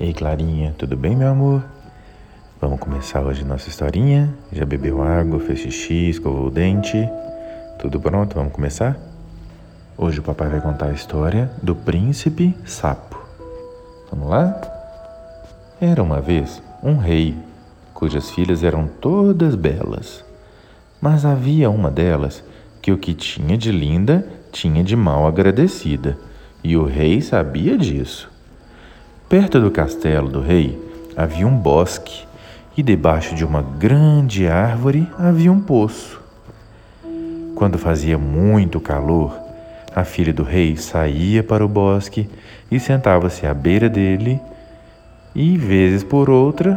Ei, Clarinha, tudo bem, meu amor? Vamos começar hoje nossa historinha? Já bebeu água, fez xixi, escovou o dente? Tudo pronto? Vamos começar? Hoje o papai vai contar a história do príncipe sapo. Vamos lá? Era uma vez um rei cujas filhas eram todas belas, mas havia uma delas que o que tinha de linda tinha de mal agradecida, e o rei sabia disso. Perto do castelo do rei havia um bosque e debaixo de uma grande árvore havia um poço. Quando fazia muito calor, a filha do rei saía para o bosque e sentava-se à beira dele e, vezes por outra,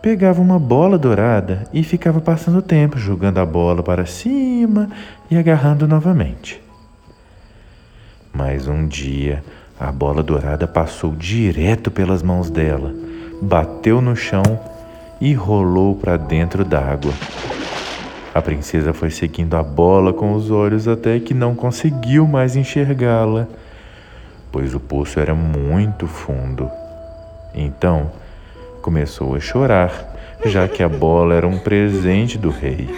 pegava uma bola dourada e ficava passando tempo jogando a bola para cima e agarrando novamente. Mas um dia, a bola dourada passou direto pelas mãos dela, bateu no chão e rolou para dentro d'água. A princesa foi seguindo a bola com os olhos até que não conseguiu mais enxergá-la, pois o poço era muito fundo. Então, começou a chorar, já que a bola era um presente do rei.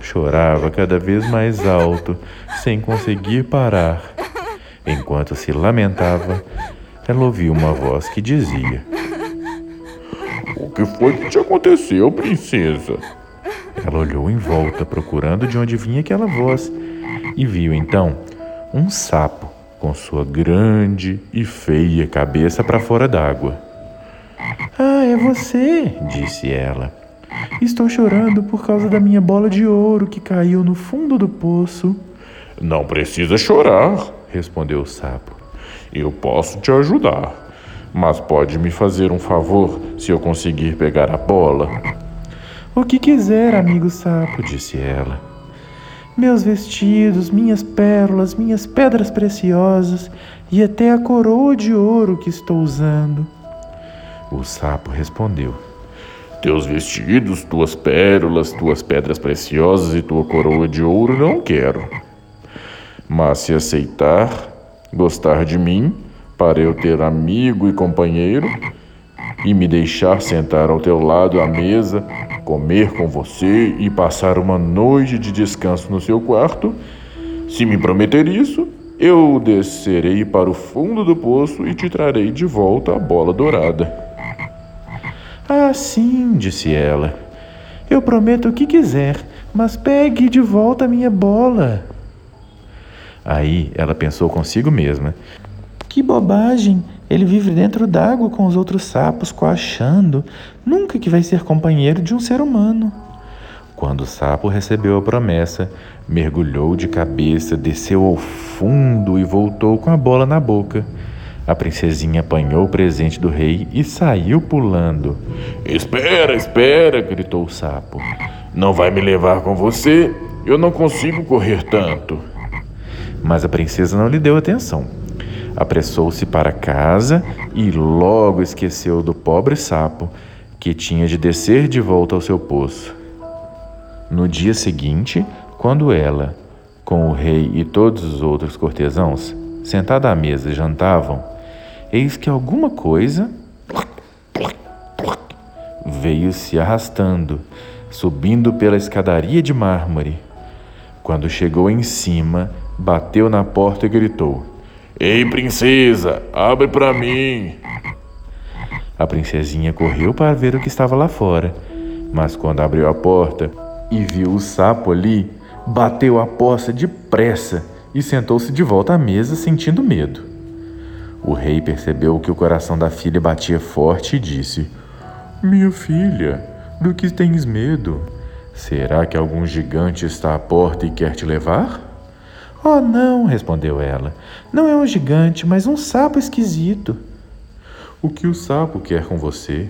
Chorava cada vez mais alto, sem conseguir parar. Enquanto se lamentava, ela ouviu uma voz que dizia: O que foi que te aconteceu, princesa? Ela olhou em volta, procurando de onde vinha aquela voz, e viu então um sapo com sua grande e feia cabeça para fora d'água. Ah, é você, disse ela. Estou chorando por causa da minha bola de ouro que caiu no fundo do poço. Não precisa chorar, respondeu o sapo. Eu posso te ajudar, mas pode me fazer um favor se eu conseguir pegar a bola? O que quiser, amigo sapo, disse ela. Meus vestidos, minhas pérolas, minhas pedras preciosas e até a coroa de ouro que estou usando. O sapo respondeu: Teus vestidos, tuas pérolas, tuas pedras preciosas e tua coroa de ouro não quero. Mas se aceitar, gostar de mim, para eu ter amigo e companheiro, e me deixar sentar ao teu lado à mesa, comer com você e passar uma noite de descanso no seu quarto, se me prometer isso, eu descerei para o fundo do poço e te trarei de volta a bola dourada. Ah, sim, disse ela. Eu prometo o que quiser, mas pegue de volta a minha bola. Aí ela pensou consigo mesma: Que bobagem! Ele vive dentro d'água com os outros sapos, coachando. Nunca que vai ser companheiro de um ser humano. Quando o sapo recebeu a promessa, mergulhou de cabeça, desceu ao fundo e voltou com a bola na boca. A princesinha apanhou o presente do rei e saiu pulando. Espera, espera! gritou o sapo. Não vai me levar com você? Eu não consigo correr tanto. Mas a princesa não lhe deu atenção. Apressou-se para casa e logo esqueceu do pobre sapo, que tinha de descer de volta ao seu poço. No dia seguinte, quando ela, com o rei e todos os outros cortesãos, sentada à mesa jantavam, eis que alguma coisa veio se arrastando, subindo pela escadaria de mármore. Quando chegou em cima, bateu na porta e gritou: Ei, princesa, abre para mim! A princesinha correu para ver o que estava lá fora, mas quando abriu a porta e viu o sapo ali, bateu a porta depressa e sentou-se de volta à mesa, sentindo medo. O rei percebeu que o coração da filha batia forte e disse: Minha filha, do que tens medo? Será que algum gigante está à porta e quer te levar? Oh, não, respondeu ela. Não é um gigante, mas um sapo esquisito. O que o sapo quer com você?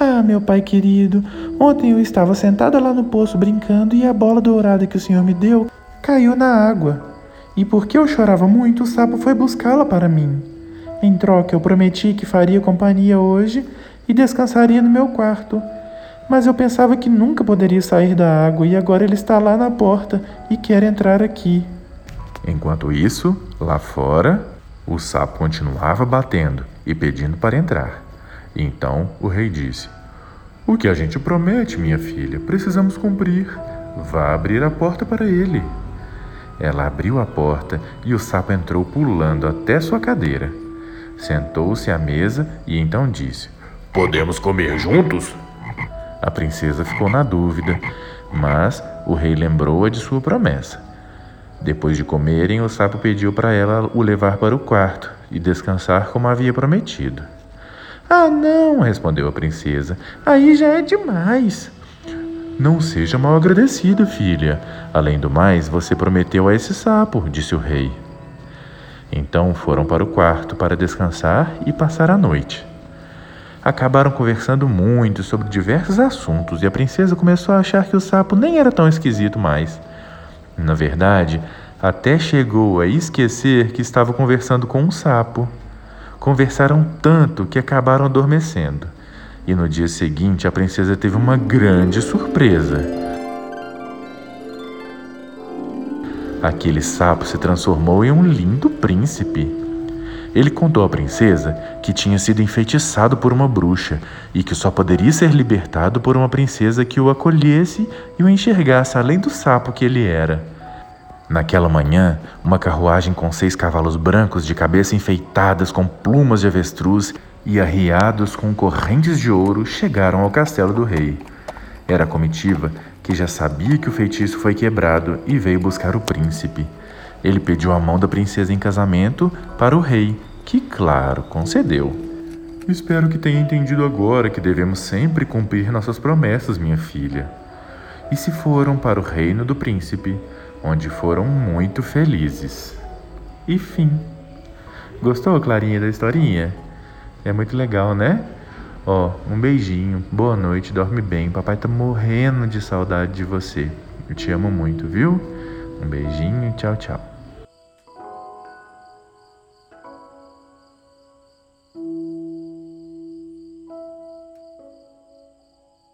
Ah, meu pai querido, ontem eu estava sentada lá no poço brincando e a bola dourada que o senhor me deu caiu na água. E porque eu chorava muito, o sapo foi buscá-la para mim. Em troca, eu prometi que faria companhia hoje e descansaria no meu quarto. Mas eu pensava que nunca poderia sair da água e agora ele está lá na porta e quer entrar aqui. Enquanto isso, lá fora, o sapo continuava batendo e pedindo para entrar. Então o rei disse: O que a gente promete, minha filha, precisamos cumprir. Vá abrir a porta para ele. Ela abriu a porta e o sapo entrou pulando até sua cadeira. Sentou-se à mesa e então disse: Podemos comer juntos? A princesa ficou na dúvida, mas o rei lembrou-a de sua promessa. Depois de comerem, o sapo pediu para ela o levar para o quarto e descansar como havia prometido. Ah, não, respondeu a princesa. Aí já é demais. Não seja mal agradecida, filha. Além do mais, você prometeu a esse sapo, disse o rei. Então foram para o quarto para descansar e passar a noite. Acabaram conversando muito sobre diversos assuntos e a princesa começou a achar que o sapo nem era tão esquisito mais. Na verdade, até chegou a esquecer que estava conversando com um sapo. Conversaram tanto que acabaram adormecendo. E no dia seguinte, a princesa teve uma grande surpresa. Aquele sapo se transformou em um lindo príncipe. Ele contou à princesa que tinha sido enfeitiçado por uma bruxa e que só poderia ser libertado por uma princesa que o acolhesse e o enxergasse além do sapo que ele era. Naquela manhã, uma carruagem com seis cavalos brancos de cabeça enfeitadas com plumas de avestruz e arriados com correntes de ouro chegaram ao castelo do rei. Era a comitiva que já sabia que o feitiço foi quebrado e veio buscar o príncipe. Ele pediu a mão da princesa em casamento para o rei, que, claro, concedeu. Espero que tenha entendido agora que devemos sempre cumprir nossas promessas, minha filha. E se foram para o reino do príncipe, onde foram muito felizes. E fim. Gostou, Clarinha, da historinha? É muito legal, né? Ó, um beijinho, boa noite, dorme bem. Papai tá morrendo de saudade de você. Eu te amo muito, viu? Um beijinho, tchau, tchau.